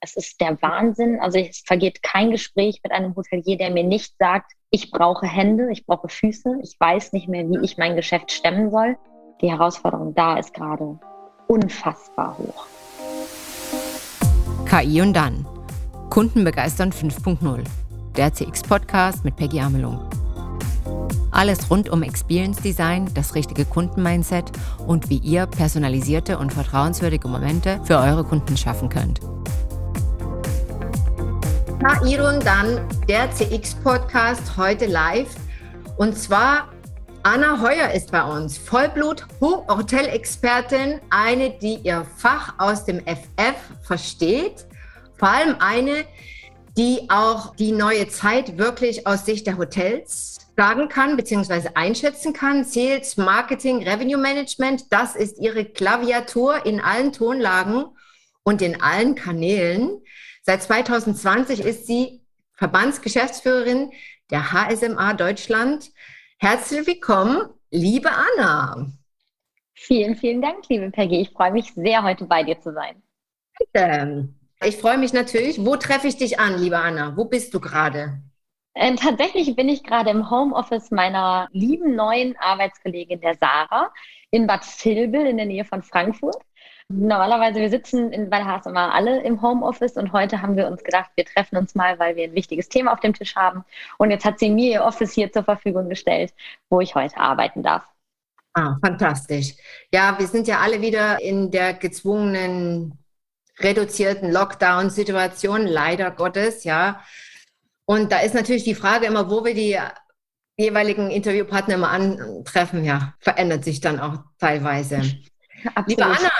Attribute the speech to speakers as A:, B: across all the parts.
A: Es ist der Wahnsinn. Also es vergeht kein Gespräch mit einem Hotelier, der mir nicht sagt, ich brauche Hände, ich brauche Füße, ich weiß nicht mehr, wie ich mein Geschäft stemmen soll. Die Herausforderung da ist gerade unfassbar hoch.
B: KI und dann. Kunden begeistern 5.0. Der CX-Podcast mit Peggy Amelung. Alles rund um Experience Design, das richtige Kundenmindset und wie ihr personalisierte und vertrauenswürdige Momente für eure Kunden schaffen könnt.
C: Na, Irun, dann der CX-Podcast heute live. Und zwar Anna Heuer ist bei uns, Vollblut-Hotelexpertin, eine, die ihr Fach aus dem FF versteht. Vor allem eine, die auch die neue Zeit wirklich aus Sicht der Hotels sagen kann bzw. einschätzen kann. Sales, Marketing, Revenue Management, das ist ihre Klaviatur in allen Tonlagen und in allen Kanälen. Seit 2020 ist sie Verbandsgeschäftsführerin der HSMA Deutschland. Herzlich willkommen, liebe Anna.
A: Vielen, vielen Dank, liebe Peggy. Ich freue mich sehr, heute bei dir zu sein.
C: Bitte. Ich freue mich natürlich. Wo treffe ich dich an, liebe Anna? Wo bist du gerade?
A: Ähm, tatsächlich bin ich gerade im Homeoffice meiner lieben neuen Arbeitskollegin, der Sarah, in Bad Vilbel in der Nähe von Frankfurt. Normalerweise, wir sitzen in Valhaas immer alle im Homeoffice und heute haben wir uns gedacht, wir treffen uns mal, weil wir ein wichtiges Thema auf dem Tisch haben. Und jetzt hat sie mir ihr Office hier zur Verfügung gestellt, wo ich heute arbeiten darf.
C: Ah, fantastisch. Ja, wir sind ja alle wieder in der gezwungenen, reduzierten Lockdown-Situation, leider Gottes, ja. Und da ist natürlich die Frage immer, wo wir die jeweiligen Interviewpartner immer antreffen, ja, verändert sich dann auch teilweise. Absolut. Liebe Anna,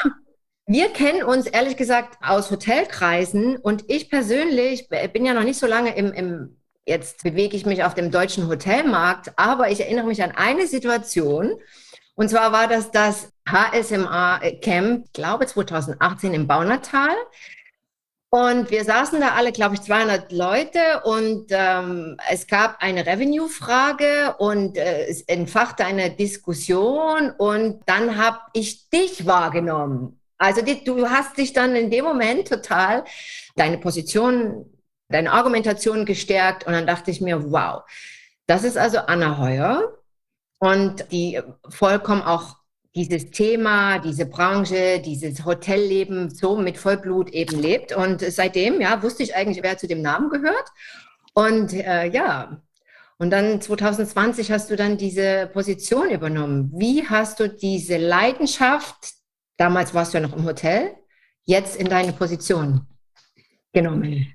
C: wir kennen uns ehrlich gesagt aus Hotelkreisen und ich persönlich bin ja noch nicht so lange im, im jetzt bewege ich mich auf dem deutschen Hotelmarkt, aber ich erinnere mich an eine Situation. Und zwar war das das HSMA Camp, ich glaube 2018 im Baunatal. Und wir saßen da alle, glaube ich, 200 Leute und ähm, es gab eine Revenue-Frage und äh, es entfachte eine Diskussion und dann habe ich dich wahrgenommen. Also die, du hast dich dann in dem Moment total deine Position, deine Argumentation gestärkt und dann dachte ich mir, wow, das ist also Anna Heuer und die vollkommen auch dieses Thema, diese Branche, dieses Hotelleben so mit Vollblut eben lebt. Und seitdem, ja, wusste ich eigentlich, wer zu dem Namen gehört. Und äh, ja, und dann 2020 hast du dann diese Position übernommen. Wie hast du diese Leidenschaft, Damals warst du ja noch im Hotel, jetzt in deine Position genommen.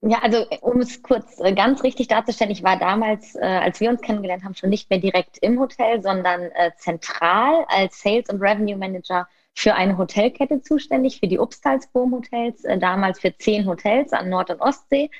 A: Ja, also um es kurz äh, ganz richtig darzustellen, ich war damals, äh, als wir uns kennengelernt haben, schon nicht mehr direkt im Hotel, sondern äh, zentral als Sales und Revenue Manager für eine Hotelkette zuständig, für die Upstalsboom Hotels, äh, damals für zehn Hotels an Nord- und Ostsee.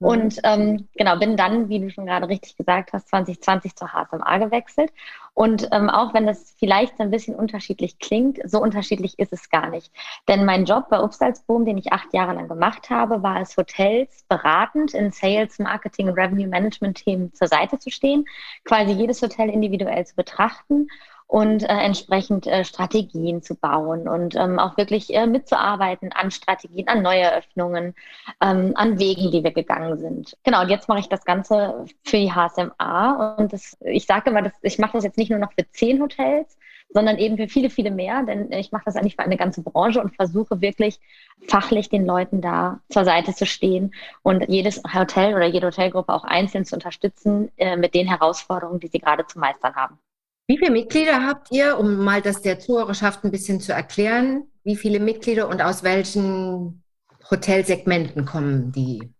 A: Und ähm, genau, bin dann, wie du schon gerade richtig gesagt hast, 2020 zur HSMA gewechselt. Und ähm, auch wenn das vielleicht ein bisschen unterschiedlich klingt, so unterschiedlich ist es gar nicht. Denn mein Job bei Upsalzboom, den ich acht Jahre lang gemacht habe, war es, Hotels beratend in Sales, Marketing Revenue Management Themen zur Seite zu stehen, quasi jedes Hotel individuell zu betrachten und äh, entsprechend äh, Strategien zu bauen und ähm, auch wirklich äh, mitzuarbeiten an Strategien, an Neueröffnungen, ähm, an Wegen, die wir gegangen sind. Genau, und jetzt mache ich das Ganze für die HSMA und das, ich sage immer, das, ich mache das jetzt nicht nur noch für zehn Hotels, sondern eben für viele, viele mehr, denn ich mache das eigentlich für eine ganze Branche und versuche wirklich fachlich den Leuten da zur Seite zu stehen und jedes Hotel oder jede Hotelgruppe auch einzeln zu unterstützen äh, mit den Herausforderungen, die sie gerade zu meistern haben.
C: Wie viele Mitglieder habt ihr, um mal das der Zuhörerschaft ein bisschen zu erklären? Wie viele Mitglieder und aus welchen Hotelsegmenten kommen die?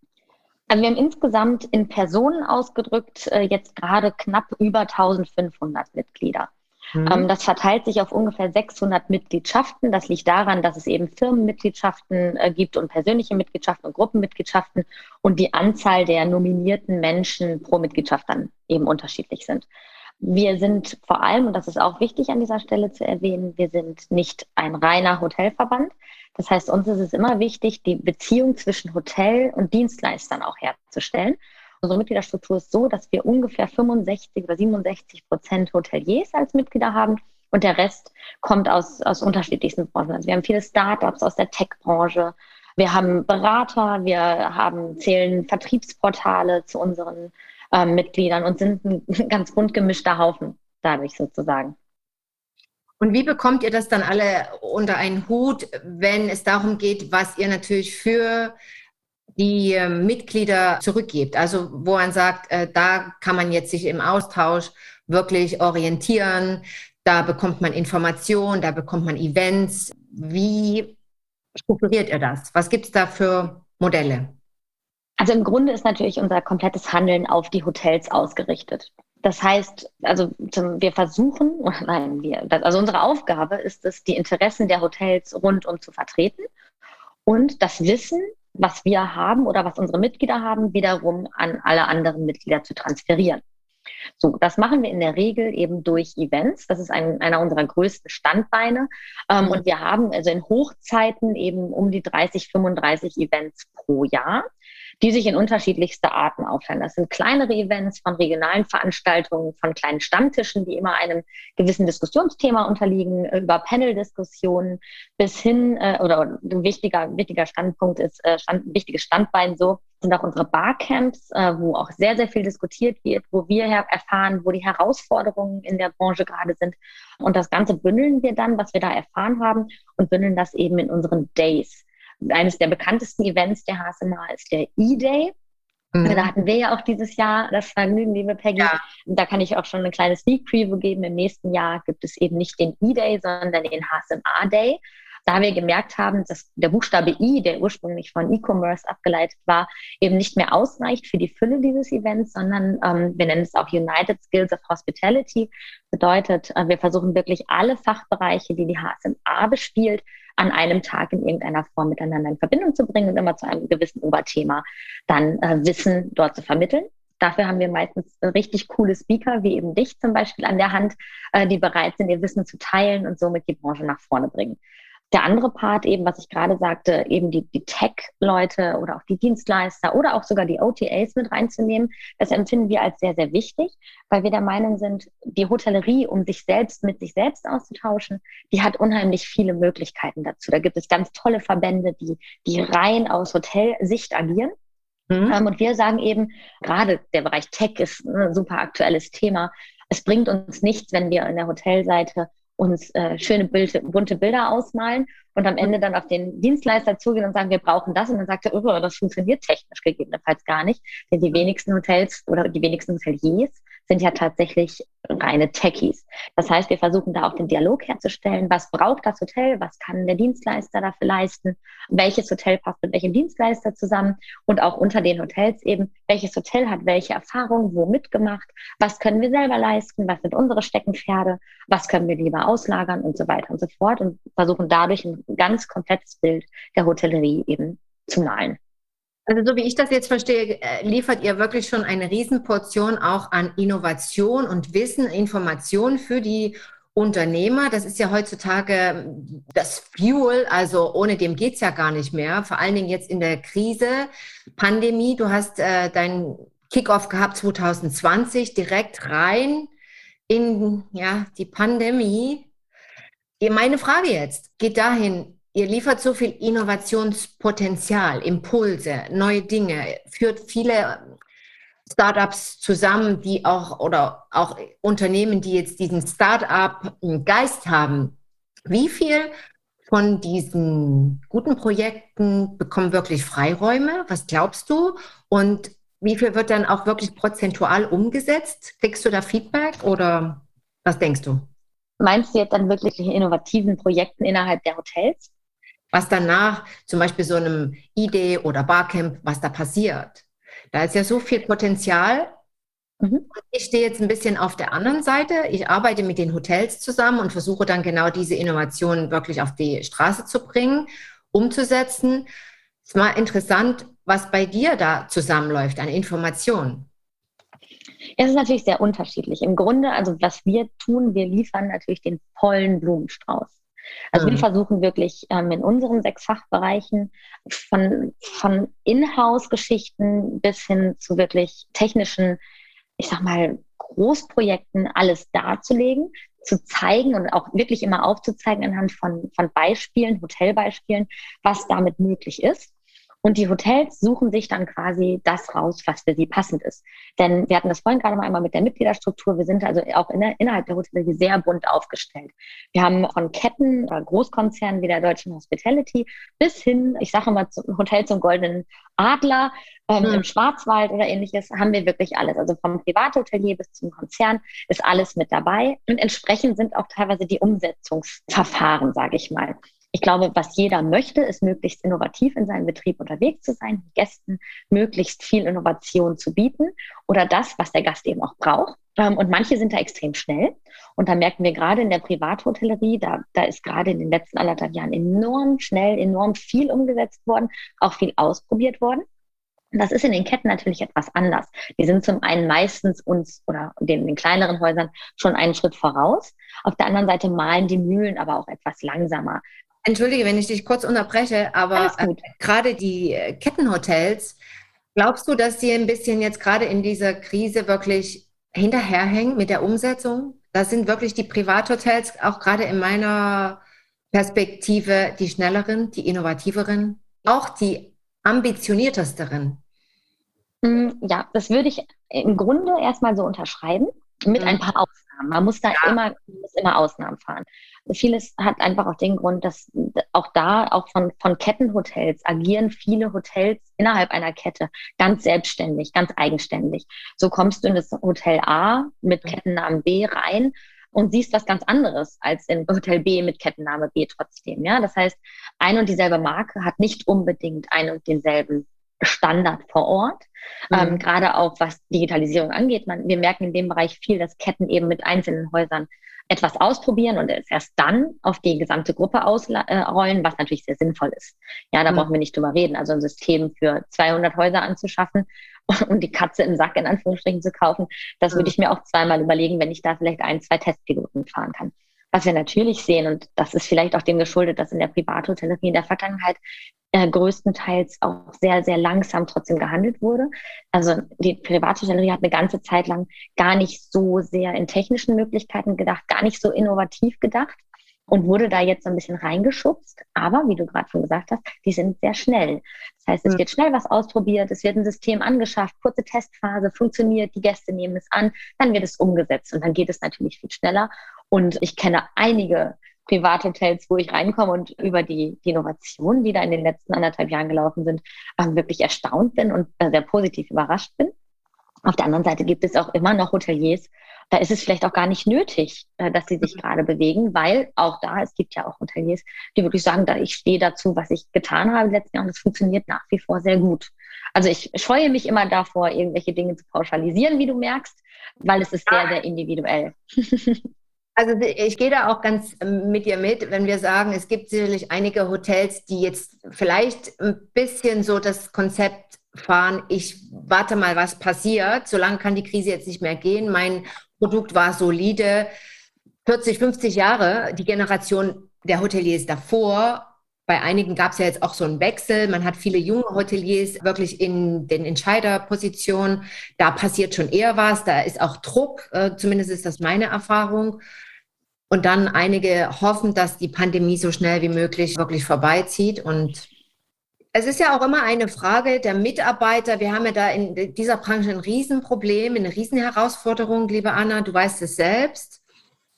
A: Also wir haben insgesamt in Personen ausgedrückt äh, jetzt gerade knapp über 1500 Mitglieder. Mhm. Ähm, das verteilt sich auf ungefähr 600 Mitgliedschaften. Das liegt daran, dass es eben Firmenmitgliedschaften äh, gibt und persönliche Mitgliedschaften und Gruppenmitgliedschaften und die Anzahl der nominierten Menschen pro Mitgliedschaft dann eben unterschiedlich sind. Wir sind vor allem, und das ist auch wichtig an dieser Stelle zu erwähnen, wir sind nicht ein reiner Hotelverband. Das heißt, uns ist es immer wichtig, die Beziehung zwischen Hotel und Dienstleistern auch herzustellen. Unsere Mitgliederstruktur ist so, dass wir ungefähr 65 oder 67 Prozent Hoteliers als Mitglieder haben und der Rest kommt aus, aus unterschiedlichsten Branchen. Also wir haben viele Startups aus der Tech-Branche, Wir haben Berater, wir haben, zählen Vertriebsportale zu unseren äh, Mitgliedern und sind ein ganz bunt gemischter Haufen dadurch sozusagen.
C: Und wie bekommt ihr das dann alle unter einen Hut, wenn es darum geht, was ihr natürlich für die äh, Mitglieder zurückgibt? Also wo man sagt, äh, da kann man jetzt sich im Austausch wirklich orientieren, da bekommt man Informationen, da bekommt man Events. Wie strukturiert ihr das? Was gibt es da für Modelle?
A: Also im Grunde ist natürlich unser komplettes Handeln auf die Hotels ausgerichtet. Das heißt, also zum, wir versuchen, nein, wir, also unsere Aufgabe ist es, die Interessen der Hotels rundum zu vertreten und das Wissen, was wir haben oder was unsere Mitglieder haben, wiederum an alle anderen Mitglieder zu transferieren. So, das machen wir in der Regel eben durch Events. Das ist ein, einer unserer größten Standbeine. Ähm, und wir haben also in Hochzeiten eben um die 30, 35 Events pro Jahr die sich in unterschiedlichste Arten auffallen. Das sind kleinere Events von regionalen Veranstaltungen, von kleinen Stammtischen, die immer einem gewissen Diskussionsthema unterliegen, über Panel-Diskussionen bis hin, äh, oder ein wichtiger, wichtiger Standpunkt ist, äh, Stand, wichtiges Standbein so, sind auch unsere Barcamps, äh, wo auch sehr, sehr viel diskutiert wird, wo wir erfahren, wo die Herausforderungen in der Branche gerade sind. Und das Ganze bündeln wir dann, was wir da erfahren haben, und bündeln das eben in unseren Days eines der bekanntesten Events der HSMA ist der E-Day. Mhm. Da hatten wir ja auch dieses Jahr das Vergnügen, liebe Peggy. Ja. Da kann ich auch schon eine kleine Sneak Preview geben. Im nächsten Jahr gibt es eben nicht den E-Day, sondern den HSMA Day. Da wir gemerkt haben, dass der Buchstabe I, der ursprünglich von E-Commerce abgeleitet war, eben nicht mehr ausreicht für die Fülle dieses Events, sondern ähm, wir nennen es auch United Skills of Hospitality. Bedeutet, äh, wir versuchen wirklich alle Fachbereiche, die die HSMA bespielt, an einem Tag in irgendeiner Form miteinander in Verbindung zu bringen und immer zu einem gewissen Oberthema dann äh, Wissen dort zu vermitteln. Dafür haben wir meistens richtig coole Speaker, wie eben dich zum Beispiel an der Hand, äh, die bereit sind, ihr Wissen zu teilen und somit die Branche nach vorne bringen. Der andere Part eben, was ich gerade sagte, eben die, die Tech-Leute oder auch die Dienstleister oder auch sogar die OTAs mit reinzunehmen, das empfinden wir als sehr, sehr wichtig, weil wir der Meinung sind, die Hotellerie, um sich selbst mit sich selbst auszutauschen, die hat unheimlich viele Möglichkeiten dazu. Da gibt es ganz tolle Verbände, die, die rein aus Hotelsicht agieren. Mhm. Ähm, und wir sagen eben, gerade der Bereich Tech ist ein super aktuelles Thema. Es bringt uns nichts, wenn wir in der Hotelseite uns äh, schöne Bild, bunte Bilder ausmalen und am Ende dann auf den Dienstleister zugehen und sagen, wir brauchen das. Und dann sagt er, oh, das funktioniert technisch gegebenenfalls gar nicht. Denn die wenigsten Hotels oder die wenigsten Hoteliers sind ja tatsächlich reine Techies. Das heißt, wir versuchen da auch den Dialog herzustellen. Was braucht das Hotel? Was kann der Dienstleister dafür leisten? Welches Hotel passt mit welchem Dienstleister zusammen? Und auch unter den Hotels eben, welches Hotel hat welche Erfahrung, wo mitgemacht? Was können wir selber leisten? Was sind unsere Steckenpferde? Was können wir lieber auslagern und so weiter und so fort? Und versuchen dadurch ein ganz komplettes Bild der Hotellerie eben zu malen.
C: Also so wie ich das jetzt verstehe, äh, liefert ihr wirklich schon eine Riesenportion auch an Innovation und Wissen, Information für die Unternehmer. Das ist ja heutzutage ähm, das Fuel, also ohne dem geht es ja gar nicht mehr. Vor allen Dingen jetzt in der Krise, Pandemie. Du hast äh, deinen Kickoff gehabt 2020, direkt rein in ja, die Pandemie. Meine Frage jetzt geht dahin, Ihr liefert so viel Innovationspotenzial, Impulse, neue Dinge, führt viele Startups zusammen, die auch oder auch Unternehmen, die jetzt diesen Startup-Geist haben. Wie viel von diesen guten Projekten bekommen wirklich Freiräume? Was glaubst du? Und wie viel wird dann auch wirklich prozentual umgesetzt? Kriegst du da Feedback oder was denkst du?
A: Meinst du jetzt dann wirklich innovativen Projekten innerhalb der Hotels?
C: Was danach zum Beispiel so einem Idee oder Barcamp, was da passiert. Da ist ja so viel Potenzial. Mhm. Ich stehe jetzt ein bisschen auf der anderen Seite. Ich arbeite mit den Hotels zusammen und versuche dann genau diese Innovationen wirklich auf die Straße zu bringen, umzusetzen. Es ist mal interessant, was bei dir da zusammenläuft an Informationen.
A: Es ist natürlich sehr unterschiedlich. Im Grunde, also was wir tun, wir liefern natürlich den vollen Blumenstrauß. Also mhm. wir versuchen wirklich ähm, in unseren sechs Fachbereichen von, von Inhouse-Geschichten bis hin zu wirklich technischen, ich sag mal, Großprojekten alles darzulegen, zu zeigen und auch wirklich immer aufzuzeigen anhand von, von Beispielen, Hotelbeispielen, was damit möglich ist. Und die Hotels suchen sich dann quasi das raus, was für sie passend ist. Denn wir hatten das vorhin gerade mal einmal mit der Mitgliederstruktur. Wir sind also auch in der, innerhalb der Hotellerie sehr bunt aufgestellt. Wir haben von Ketten oder Großkonzernen wie der Deutschen Hospitality bis hin, ich sage mal, zum Hotel zum Goldenen Adler ähm, mhm. im Schwarzwald oder ähnliches, haben wir wirklich alles. Also vom Privathotelier bis zum Konzern ist alles mit dabei. Und entsprechend sind auch teilweise die Umsetzungsverfahren, sage ich mal. Ich glaube, was jeder möchte, ist möglichst innovativ in seinem Betrieb unterwegs zu sein, Gästen möglichst viel Innovation zu bieten oder das, was der Gast eben auch braucht. Ähm, und manche sind da extrem schnell. Und da merken wir gerade in der Privathotellerie, da, da ist gerade in den letzten anderthalb Jahren enorm schnell, enorm viel umgesetzt worden, auch viel ausprobiert worden. Das ist in den Ketten natürlich etwas anders. Die sind zum einen meistens uns oder den, den kleineren Häusern schon einen Schritt voraus. Auf der anderen Seite malen die Mühlen aber auch etwas langsamer.
C: Entschuldige, wenn ich dich kurz unterbreche, aber äh, gerade die äh, Kettenhotels, glaubst du, dass sie ein bisschen jetzt gerade in dieser Krise wirklich hinterherhängen mit der Umsetzung? Das sind wirklich die Privathotels, auch gerade in meiner Perspektive, die schnelleren, die innovativeren, auch die ambitioniertesteren.
A: Mm, ja, das würde ich im Grunde erstmal so unterschreiben, mit mhm. ein paar Ausnahmen. Man muss da ja. immer, muss immer Ausnahmen fahren. Vieles hat einfach auch den Grund, dass auch da, auch von, von Kettenhotels, agieren viele Hotels innerhalb einer Kette ganz selbstständig, ganz eigenständig. So kommst du in das Hotel A mit mhm. Kettennamen B rein und siehst was ganz anderes als in Hotel B mit Kettenname B trotzdem. Ja, das heißt, ein und dieselbe Marke hat nicht unbedingt ein und denselben Standard vor Ort. Mhm. Ähm, gerade auch was Digitalisierung angeht. Man, wir merken in dem Bereich viel, dass Ketten eben mit einzelnen Häusern etwas ausprobieren und es erst dann auf die gesamte Gruppe ausrollen, was natürlich sehr sinnvoll ist. Ja, da mhm. brauchen wir nicht drüber reden. Also ein System für 200 Häuser anzuschaffen und die Katze im Sack in Anführungsstrichen zu kaufen, das mhm. würde ich mir auch zweimal überlegen, wenn ich da vielleicht ein, zwei Testpiloten fahren kann. Was wir natürlich sehen, und das ist vielleicht auch dem geschuldet, dass in der Privathotellerie in der Vergangenheit äh, größtenteils auch sehr, sehr langsam trotzdem gehandelt wurde. Also die Privathotellerie hat eine ganze Zeit lang gar nicht so sehr in technischen Möglichkeiten gedacht, gar nicht so innovativ gedacht und wurde da jetzt so ein bisschen reingeschubst. Aber wie du gerade schon gesagt hast, die sind sehr schnell. Das heißt, es mhm. wird schnell was ausprobiert, es wird ein System angeschafft, kurze Testphase, funktioniert, die Gäste nehmen es an, dann wird es umgesetzt und dann geht es natürlich viel schneller. Und ich kenne einige Privathotels, wo ich reinkomme und über die, die Innovationen, die da in den letzten anderthalb Jahren gelaufen sind, ähm, wirklich erstaunt bin und äh, sehr positiv überrascht bin. Auf der anderen Seite gibt es auch immer noch Hoteliers, da ist es vielleicht auch gar nicht nötig, äh, dass sie sich mhm. gerade bewegen, weil auch da, es gibt ja auch Hoteliers, die wirklich sagen, da ich stehe dazu, was ich getan habe im letzten Jahr und es funktioniert nach wie vor sehr gut. Also ich scheue mich immer davor, irgendwelche Dinge zu pauschalisieren, wie du merkst, weil es ist sehr, sehr individuell.
C: Also ich gehe da auch ganz ähm, mit dir mit, wenn wir sagen, es gibt sicherlich einige Hotels, die jetzt vielleicht ein bisschen so das Konzept fahren, ich warte mal, was passiert. Solange kann die Krise jetzt nicht mehr gehen. Mein Produkt war solide. 40, 50 Jahre, die Generation der Hoteliers davor. Bei einigen gab es ja jetzt auch so einen Wechsel. Man hat viele junge Hoteliers wirklich in den Entscheiderpositionen. Da passiert schon eher was. Da ist auch Druck. Äh, zumindest ist das meine Erfahrung. Und dann einige hoffen, dass die Pandemie so schnell wie möglich wirklich vorbeizieht. Und es ist ja auch immer eine Frage der Mitarbeiter. Wir haben ja da in dieser Branche ein Riesenproblem, eine Riesenherausforderung, liebe Anna. Du weißt es selbst.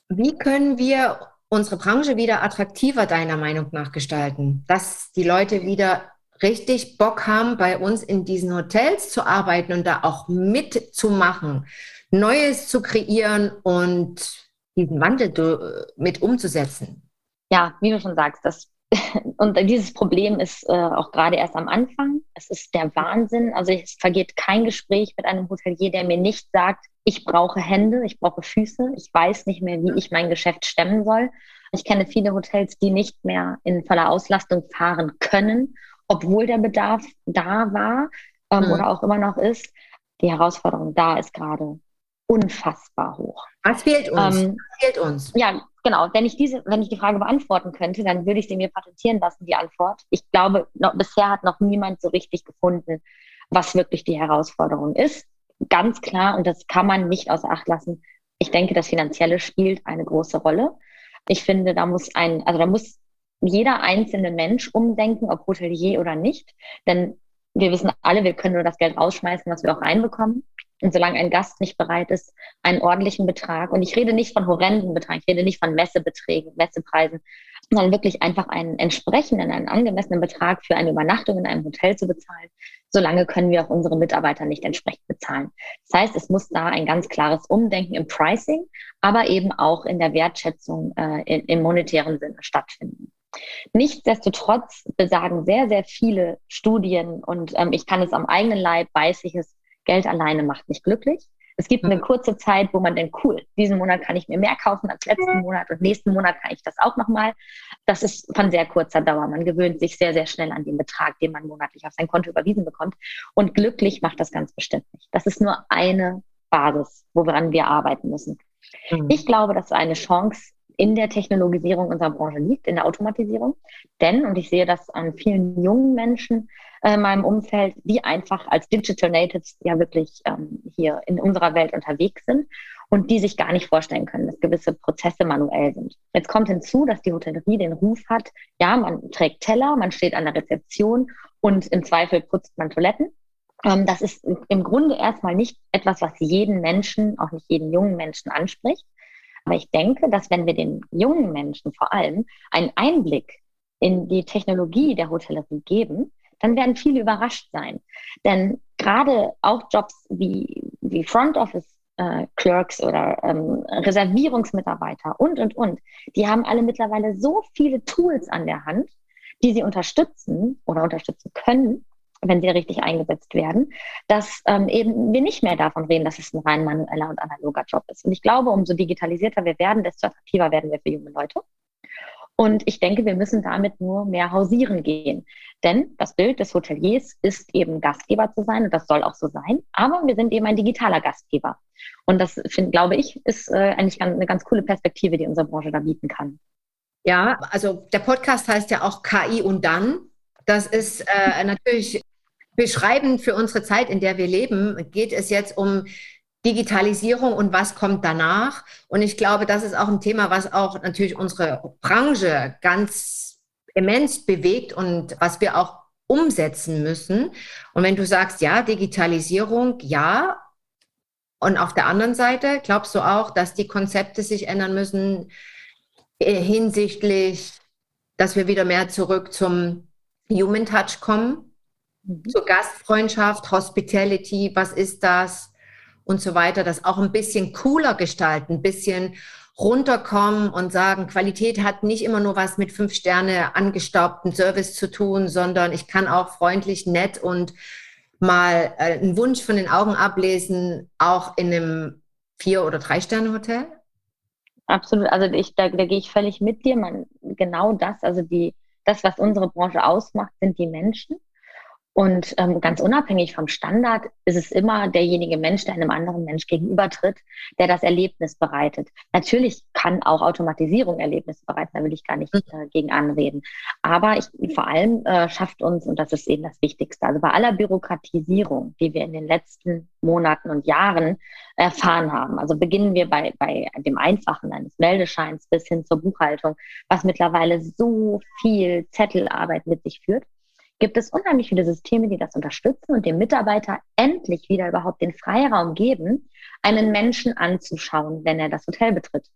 C: Wie können wir unsere Branche wieder attraktiver deiner Meinung nach gestalten? Dass die Leute wieder richtig Bock haben, bei uns in diesen Hotels zu arbeiten und da auch mitzumachen, Neues zu kreieren und diesen Wandel mit umzusetzen?
A: Ja, wie du schon sagst, das und dieses Problem ist äh, auch gerade erst am Anfang. Es ist der Wahnsinn. Also es vergeht kein Gespräch mit einem Hotelier, der mir nicht sagt, ich brauche Hände, ich brauche Füße, ich weiß nicht mehr, wie ich mein Geschäft stemmen soll. Ich kenne viele Hotels, die nicht mehr in voller Auslastung fahren können, obwohl der Bedarf da war ähm, mhm. oder auch immer noch ist. Die Herausforderung da ist gerade unfassbar hoch.
C: Was fehlt uns? Ähm, Was fehlt uns?
A: Ja, genau. Wenn ich diese, wenn ich die Frage beantworten könnte, dann würde ich sie mir patentieren lassen, die Antwort. Ich glaube, noch, bisher hat noch niemand so richtig gefunden, was wirklich die Herausforderung ist. ganz klar, und das kann man nicht außer Acht lassen, ich denke, das Finanzielle spielt eine große Rolle. Ich finde, da muss ein, also da muss jeder einzelne Mensch umdenken, ob Hotelier oder nicht. Denn wir wissen alle, wir können nur das Geld rausschmeißen, was wir auch reinbekommen. Und solange ein Gast nicht bereit ist, einen ordentlichen Betrag, und ich rede nicht von horrenden Beträgen, ich rede nicht von Messebeträgen, Messepreisen, sondern wirklich einfach einen entsprechenden, einen angemessenen Betrag für eine Übernachtung in einem Hotel zu bezahlen, solange können wir auch unsere Mitarbeiter nicht entsprechend bezahlen. Das heißt, es muss da ein ganz klares Umdenken im Pricing, aber eben auch in der Wertschätzung äh, in, im monetären Sinne stattfinden. Nichtsdestotrotz besagen sehr, sehr viele Studien und ähm, ich kann es am eigenen Leib, weiß ich es, Geld alleine macht nicht glücklich. Es gibt eine mhm. kurze Zeit, wo man denkt, cool, diesen Monat kann ich mir mehr kaufen als letzten Monat und nächsten Monat kann ich das auch nochmal. Das ist von sehr kurzer Dauer. Man gewöhnt sich sehr, sehr schnell an den Betrag, den man monatlich auf sein Konto überwiesen bekommt. Und glücklich macht das ganz bestimmt nicht. Das ist nur eine Basis, woran wir arbeiten müssen. Mhm. Ich glaube, dass eine Chance in der Technologisierung unserer Branche liegt, in der Automatisierung. Denn, und ich sehe das an vielen jungen Menschen äh, in meinem Umfeld, die einfach als Digital Natives ja wirklich ähm, hier in unserer Welt unterwegs sind und die sich gar nicht vorstellen können, dass gewisse Prozesse manuell sind. Jetzt kommt hinzu, dass die Hotellerie den Ruf hat, ja, man trägt Teller, man steht an der Rezeption und im Zweifel putzt man Toiletten. Ähm, das ist im Grunde erstmal nicht etwas, was jeden Menschen, auch nicht jeden jungen Menschen anspricht. Aber ich denke, dass wenn wir den jungen Menschen vor allem einen Einblick in die Technologie der Hotellerie geben, dann werden viele überrascht sein. Denn gerade auch Jobs wie, wie Front Office äh, Clerks oder ähm, Reservierungsmitarbeiter und, und, und, die haben alle mittlerweile so viele Tools an der Hand, die sie unterstützen oder unterstützen können, wenn sie richtig eingesetzt werden, dass ähm, eben wir nicht mehr davon reden, dass es ein rein manueller und analoger Job ist. Und ich glaube, umso digitalisierter wir werden, desto attraktiver werden wir für junge Leute. Und ich denke, wir müssen damit nur mehr hausieren gehen. Denn das Bild des Hoteliers ist eben Gastgeber zu sein und das soll auch so sein. Aber wir sind eben ein digitaler Gastgeber. Und das, find, glaube ich, ist äh, eigentlich eine ganz coole Perspektive, die unsere Branche da bieten kann.
C: Ja, also der Podcast heißt ja auch KI und dann. Das ist äh, natürlich beschreibend für unsere Zeit, in der wir leben, geht es jetzt um Digitalisierung und was kommt danach. Und ich glaube, das ist auch ein Thema, was auch natürlich unsere Branche ganz immens bewegt und was wir auch umsetzen müssen. Und wenn du sagst, ja, Digitalisierung, ja. Und auf der anderen Seite glaubst du auch, dass die Konzepte sich ändern müssen äh, hinsichtlich, dass wir wieder mehr zurück zum Human Touch kommen? Mhm. zur Gastfreundschaft, Hospitality, was ist das und so weiter, das auch ein bisschen cooler gestalten, ein bisschen runterkommen und sagen, Qualität hat nicht immer nur was mit fünf Sterne angestaubten Service zu tun, sondern ich kann auch freundlich, nett und mal äh, einen Wunsch von den Augen ablesen, auch in einem Vier- oder Drei-Sterne-Hotel?
A: Absolut, also ich, da, da gehe ich völlig mit dir. Man, genau das, also die, das, was unsere Branche ausmacht, sind die Menschen. Und ähm, ganz unabhängig vom Standard ist es immer derjenige Mensch, der einem anderen Mensch gegenübertritt, der das Erlebnis bereitet. Natürlich kann auch Automatisierung Erlebnisse bereiten, da will ich gar nicht äh, gegen anreden. Aber ich, vor allem äh, schafft uns, und das ist eben das Wichtigste, also bei aller Bürokratisierung, die wir in den letzten Monaten und Jahren erfahren haben, also beginnen wir bei, bei dem Einfachen eines Meldescheins bis hin zur Buchhaltung, was mittlerweile so viel Zettelarbeit mit sich führt gibt es unheimlich viele Systeme, die das unterstützen und dem Mitarbeiter endlich wieder überhaupt den Freiraum geben, einen Menschen anzuschauen, wenn er das Hotel betritt.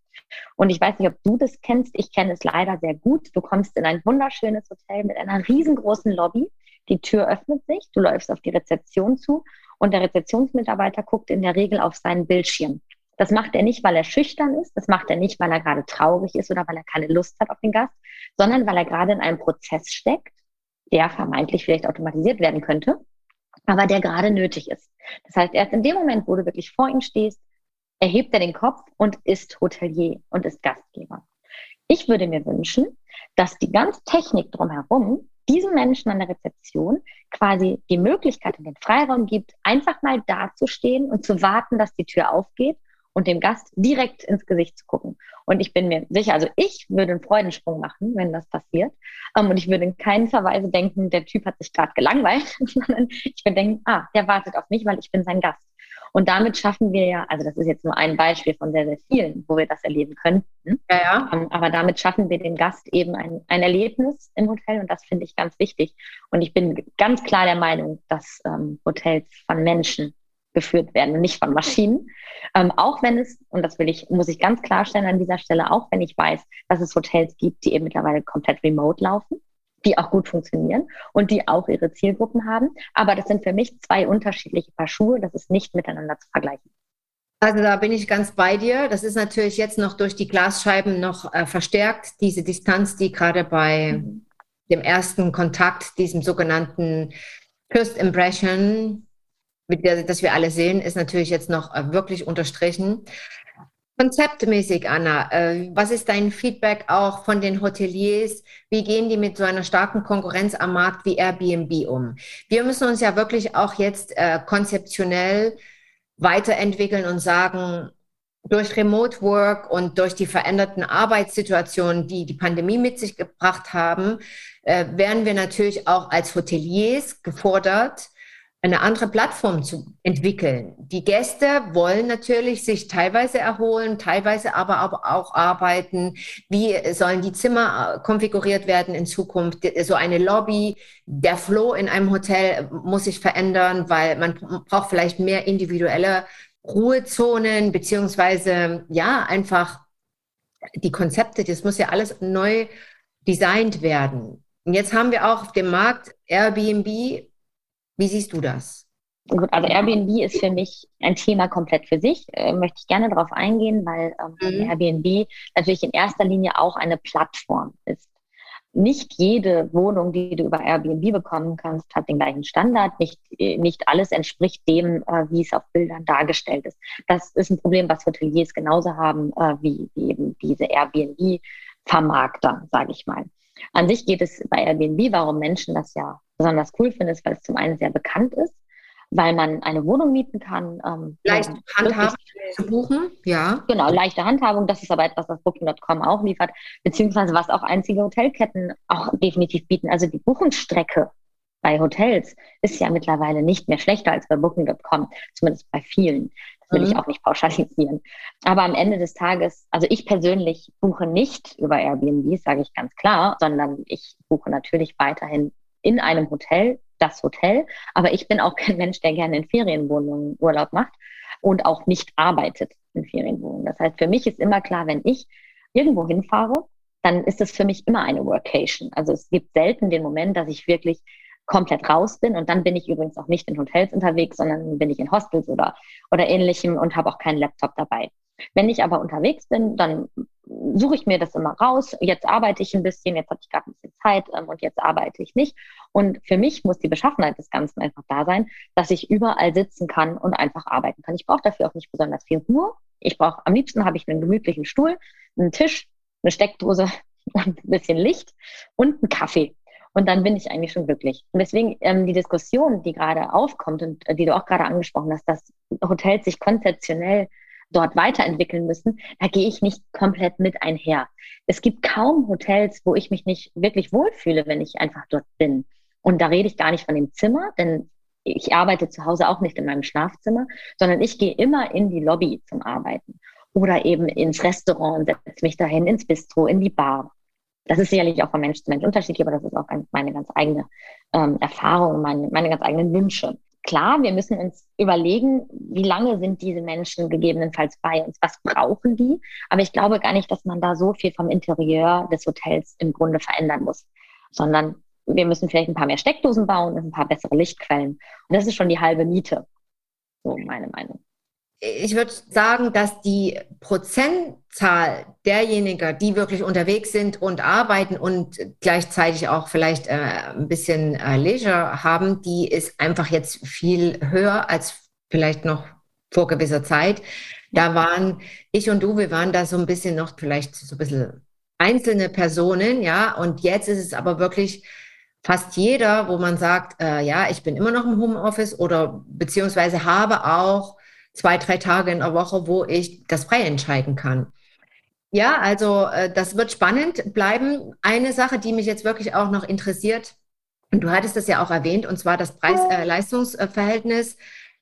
A: Und ich weiß nicht, ob du das kennst. Ich kenne es leider sehr gut. Du kommst in ein wunderschönes Hotel mit einer riesengroßen Lobby. Die Tür öffnet sich, du läufst auf die Rezeption zu und der Rezeptionsmitarbeiter guckt in der Regel auf seinen Bildschirm. Das macht er nicht, weil er schüchtern ist, das macht er nicht, weil er gerade traurig ist oder weil er keine Lust hat auf den Gast, sondern weil er gerade in einem Prozess steckt, der vermeintlich vielleicht automatisiert werden könnte, aber der gerade nötig ist. Das heißt, erst in dem Moment, wo du wirklich vor ihm stehst, erhebt er den Kopf und ist Hotelier und ist Gastgeber. Ich würde mir wünschen, dass die ganze Technik drumherum diesen Menschen an der Rezeption quasi die Möglichkeit und den Freiraum gibt, einfach mal dazustehen und zu warten, dass die Tür aufgeht und dem Gast direkt ins Gesicht zu gucken. Und ich bin mir sicher, also ich würde einen Freudensprung machen, wenn das passiert. Ähm, und ich würde in keiner Weise denken, der Typ hat sich gerade gelangweilt, sondern ich würde denken, ah, der wartet auf mich, weil ich bin sein Gast. Und damit schaffen wir ja, also das ist jetzt nur ein Beispiel von sehr, sehr vielen, wo wir das erleben könnten. Ja, ja. Ähm, aber damit schaffen wir dem Gast eben ein, ein Erlebnis im Hotel und das finde ich ganz wichtig. Und ich bin ganz klar der Meinung, dass ähm, Hotels von Menschen geführt werden und nicht von Maschinen. Ähm, auch wenn es, und das will ich, muss ich ganz klarstellen an dieser Stelle, auch wenn ich weiß, dass es Hotels gibt, die eben mittlerweile komplett remote laufen, die auch gut funktionieren und die auch ihre Zielgruppen haben. Aber das sind für mich zwei unterschiedliche Paar Schuhe. Das ist nicht miteinander zu vergleichen.
C: Also da bin ich ganz bei dir. Das ist natürlich jetzt noch durch die Glasscheiben noch äh, verstärkt, diese Distanz, die gerade bei mhm. dem ersten Kontakt, diesem sogenannten First Impression, mit der, das wir alle sehen, ist natürlich jetzt noch äh, wirklich unterstrichen. Konzeptmäßig, Anna, äh, was ist dein Feedback auch von den Hoteliers? Wie gehen die mit so einer starken Konkurrenz am Markt wie Airbnb um? Wir müssen uns ja wirklich auch jetzt äh, konzeptionell weiterentwickeln und sagen, durch Remote Work und durch die veränderten Arbeitssituationen, die die Pandemie mit sich gebracht haben, werden wir natürlich auch als Hoteliers gefordert, eine andere Plattform zu entwickeln. Die Gäste wollen natürlich sich teilweise erholen, teilweise aber auch arbeiten. Wie sollen die Zimmer äh, konfiguriert werden in Zukunft? So eine Lobby, der Flow in einem Hotel muss sich verändern, weil man braucht vielleicht mehr individuelle Ruhezonen, beziehungsweise ja, einfach die Konzepte, das muss ja alles neu designt werden. Und jetzt haben wir auch auf dem Markt Airbnb wie siehst du das?
A: Gut, also Airbnb ist für mich ein Thema komplett für sich. Äh, möchte ich gerne darauf eingehen, weil ähm, mhm. Airbnb natürlich in erster Linie auch eine Plattform ist. Nicht jede Wohnung, die du über Airbnb bekommen kannst, hat den gleichen Standard. Nicht, äh, nicht alles entspricht dem, äh, wie es auf Bildern dargestellt ist. Das ist ein Problem, was Hoteliers genauso haben äh, wie, wie eben diese Airbnb-Vermarkter, sage ich mal. An sich geht es bei Airbnb, warum Menschen das ja besonders cool finde, ist, weil es zum einen sehr bekannt ist, weil man eine Wohnung mieten kann.
C: Ähm, Leicht Handhabung zu buchen, ja.
A: Genau, leichte Handhabung. Das ist aber etwas, was Booking.com auch liefert, beziehungsweise was auch einzige Hotelketten auch definitiv bieten. Also die Buchungsstrecke bei Hotels ist ja mittlerweile nicht mehr schlechter als bei Booking.com, zumindest bei vielen. Das will mhm. ich auch nicht pauschalisieren. Aber am Ende des Tages, also ich persönlich buche nicht über Airbnb, sage ich ganz klar, sondern ich buche natürlich weiterhin in einem Hotel das Hotel. Aber ich bin auch kein Mensch, der gerne in Ferienwohnungen Urlaub macht und auch nicht arbeitet in Ferienwohnungen. Das heißt, für mich ist immer klar, wenn ich irgendwo hinfahre, dann ist es für mich immer eine Workation. Also es gibt selten den Moment, dass ich wirklich komplett raus bin. Und dann bin ich übrigens auch nicht in Hotels unterwegs, sondern bin ich in Hostels oder, oder ähnlichem und habe auch keinen Laptop dabei. Wenn ich aber unterwegs bin, dann suche ich mir das immer raus. Jetzt arbeite ich ein bisschen, jetzt habe ich gerade ein bisschen Zeit ähm, und jetzt arbeite ich nicht. Und für mich muss die Beschaffenheit des Ganzen einfach da sein, dass ich überall sitzen kann und einfach arbeiten kann. Ich brauche dafür auch nicht besonders viel Ruhe. Ich brauche, am liebsten habe ich einen gemütlichen Stuhl, einen Tisch, eine Steckdose ein bisschen Licht und einen Kaffee. Und dann bin ich eigentlich schon glücklich. Und deswegen ähm, die Diskussion, die gerade aufkommt und äh, die du auch gerade angesprochen hast, dass Hotels sich konzeptionell dort weiterentwickeln müssen, da gehe ich nicht komplett mit einher. Es gibt kaum Hotels, wo ich mich nicht wirklich wohlfühle, wenn ich einfach dort bin. Und da rede ich gar nicht von dem Zimmer, denn ich arbeite zu Hause auch nicht in meinem Schlafzimmer, sondern ich gehe immer in die Lobby zum Arbeiten oder eben ins Restaurant und setze mich dahin, ins Bistro, in die Bar. Das ist sicherlich auch von Mensch zu Mensch unterschiedlich, aber das ist auch meine ganz eigene ähm, Erfahrung, meine, meine ganz eigenen Wünsche klar, wir müssen uns überlegen, wie lange sind diese Menschen gegebenenfalls bei uns, was brauchen die. Aber ich glaube gar nicht, dass man da so viel vom Interieur des Hotels im Grunde verändern muss, sondern wir müssen vielleicht ein paar mehr Steckdosen bauen und ein paar bessere Lichtquellen. Und das ist schon die halbe Miete. So meine Meinung
C: ich würde sagen, dass die Prozentzahl derjenigen, die wirklich unterwegs sind und arbeiten und gleichzeitig auch vielleicht äh, ein bisschen äh, Leisure haben, die ist einfach jetzt viel höher als vielleicht noch vor gewisser Zeit. Da waren ich und du, wir waren da so ein bisschen noch vielleicht so ein bisschen einzelne Personen, ja, und jetzt ist es aber wirklich fast jeder, wo man sagt, äh, ja, ich bin immer noch im Homeoffice oder beziehungsweise habe auch zwei, drei Tage in der Woche, wo ich das frei entscheiden kann. Ja, also äh, das wird spannend bleiben. Eine Sache, die mich jetzt wirklich auch noch interessiert, und du hattest das ja auch erwähnt, und zwar das Preis-Leistungsverhältnis. Äh,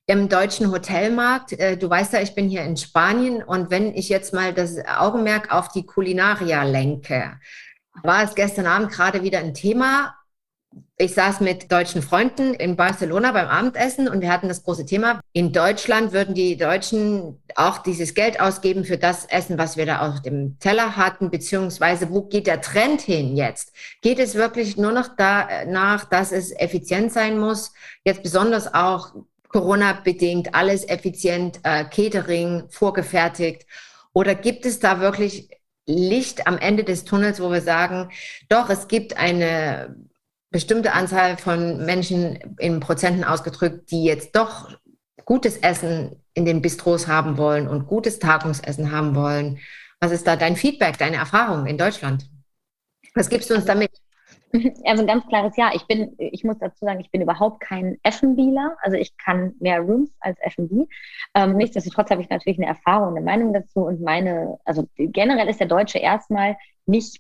C: im deutschen Hotelmarkt. Äh, du weißt ja, ich bin hier in Spanien und wenn ich jetzt mal das Augenmerk auf die Kulinaria lenke, war es gestern Abend gerade wieder ein Thema. Ich saß mit deutschen Freunden in Barcelona beim Abendessen und wir hatten das große Thema. In Deutschland würden die Deutschen auch dieses Geld ausgeben für das Essen, was wir da auf dem Teller hatten, beziehungsweise wo geht der Trend hin jetzt? Geht es wirklich nur noch danach, dass es effizient sein muss? Jetzt besonders auch Corona-bedingt, alles effizient, äh, Catering vorgefertigt? Oder gibt es da wirklich Licht am Ende des Tunnels, wo wir sagen, doch, es gibt eine bestimmte Anzahl von Menschen in Prozenten ausgedrückt, die jetzt doch gutes Essen in den Bistros haben wollen und gutes Tagungsessen haben wollen. Was ist da dein Feedback, deine Erfahrung in Deutschland? Was gibst du uns damit?
A: Also ein ganz klares Ja. Ich bin, ich muss dazu sagen, ich bin überhaupt kein F&Bler. Also ich kann mehr Rooms als F&B. Ähm, nichtsdestotrotz habe ich natürlich eine Erfahrung, eine Meinung dazu und meine, also generell ist der Deutsche erstmal nicht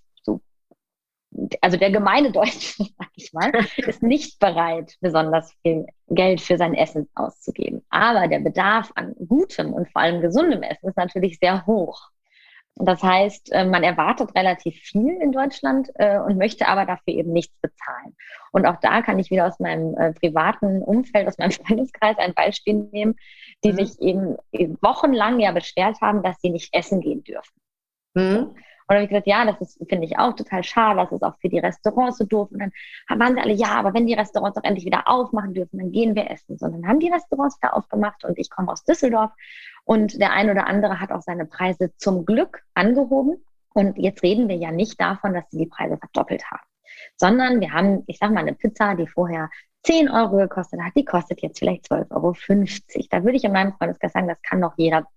A: also der gemeine Deutsche, sag ich mal, ist nicht bereit, besonders viel Geld für sein Essen auszugeben. Aber der Bedarf an gutem und vor allem gesundem Essen ist natürlich sehr hoch. Das heißt, äh, man erwartet relativ viel in Deutschland äh, und möchte aber dafür eben nichts bezahlen. Und auch da kann ich wieder aus meinem äh, privaten Umfeld, aus meinem Freundeskreis ein Beispiel nehmen, die mhm. sich eben wochenlang ja beschwert haben, dass sie nicht essen gehen dürfen. Mhm. Und dann habe ich gesagt, ja, das ist, finde ich auch total schade, das ist auch für die Restaurants so doof. Und dann waren sie alle, ja, aber wenn die Restaurants doch endlich wieder aufmachen dürfen, dann gehen wir essen. So, dann haben die Restaurants wieder aufgemacht und ich komme aus Düsseldorf und der ein oder andere hat auch seine Preise zum Glück angehoben. Und jetzt reden wir ja nicht davon, dass sie die Preise verdoppelt haben, sondern wir haben, ich sag mal, eine Pizza, die vorher 10 Euro gekostet hat, die kostet jetzt vielleicht 12,50 Euro. Da würde ich in meinem Freundeskreis sagen, das kann doch jeder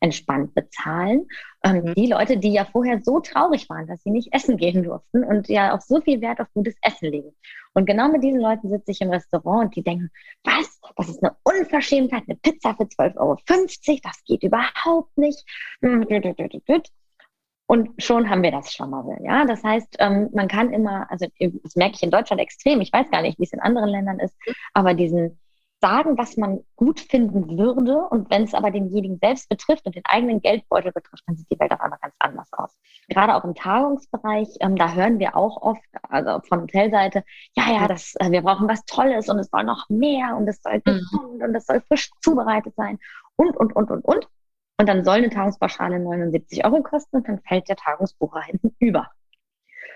A: entspannt bezahlen. Ähm, mhm. die Leute, die ja vorher so traurig waren, dass sie nicht essen gehen durften und ja auch so viel Wert auf gutes Essen legen. Und genau mit diesen Leuten sitze ich im Restaurant und die denken, was? Das ist eine Unverschämtheit, eine Pizza für 12,50 Euro, das geht überhaupt nicht. Und schon haben wir das schon mal. Ja, das heißt, ähm, man kann immer, also das merke ich in Deutschland extrem, ich weiß gar nicht, wie es in anderen Ländern ist, aber diesen sagen, was man gut finden würde und wenn es aber denjenigen selbst betrifft und den eigenen Geldbeutel betrifft, dann sieht die Welt auf einmal ganz anders aus. Gerade auch im Tagungsbereich, ähm, da hören wir auch oft, also von Hotelseite, ja, ja, das, äh, wir brauchen was Tolles und es soll noch mehr und es soll mhm. gesund und es soll frisch zubereitet sein und, und, und, und, und. Und dann soll eine Tagungspauschale 79 Euro kosten und dann fällt der Tagungsbucher hinten über.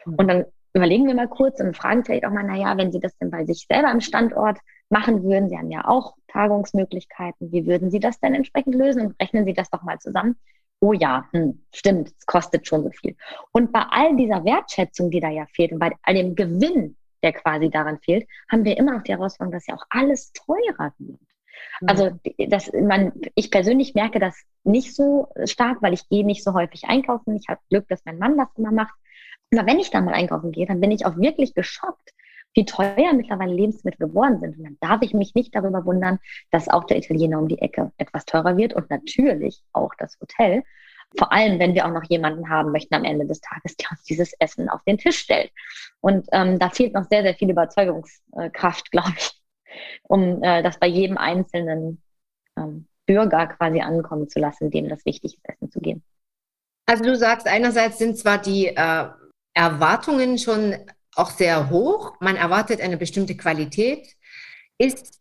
A: Mhm. Und dann überlegen wir mal kurz und fragen vielleicht auch mal, naja, wenn Sie das denn bei sich selber im Standort machen würden, Sie haben ja auch Tagungsmöglichkeiten, wie würden Sie das denn entsprechend lösen und rechnen Sie das doch mal zusammen. Oh ja, hm, stimmt, es kostet schon so viel. Und bei all dieser Wertschätzung, die da ja fehlt und bei all dem Gewinn, der quasi daran fehlt, haben wir immer noch die Herausforderung, dass ja auch alles teurer wird. Also das, man, ich persönlich merke das nicht so stark, weil ich gehe nicht so häufig einkaufen. Ich habe Glück, dass mein Mann das immer macht. Aber wenn ich dann mal einkaufen gehe, dann bin ich auch wirklich geschockt, wie teuer mittlerweile Lebensmittel geworden sind. Und dann darf ich mich nicht darüber wundern, dass auch der Italiener um die Ecke etwas teurer wird und natürlich auch das Hotel. Vor allem, wenn wir auch noch jemanden haben möchten am Ende des Tages, der uns dieses Essen auf den Tisch stellt. Und ähm, da fehlt noch sehr, sehr viel Überzeugungskraft, glaube ich um äh, das bei jedem einzelnen ähm, Bürger quasi ankommen zu lassen, dem das wichtig ist, Essen zu geben.
C: Also du sagst, einerseits sind zwar die äh, Erwartungen schon auch sehr hoch, man erwartet eine bestimmte Qualität, ist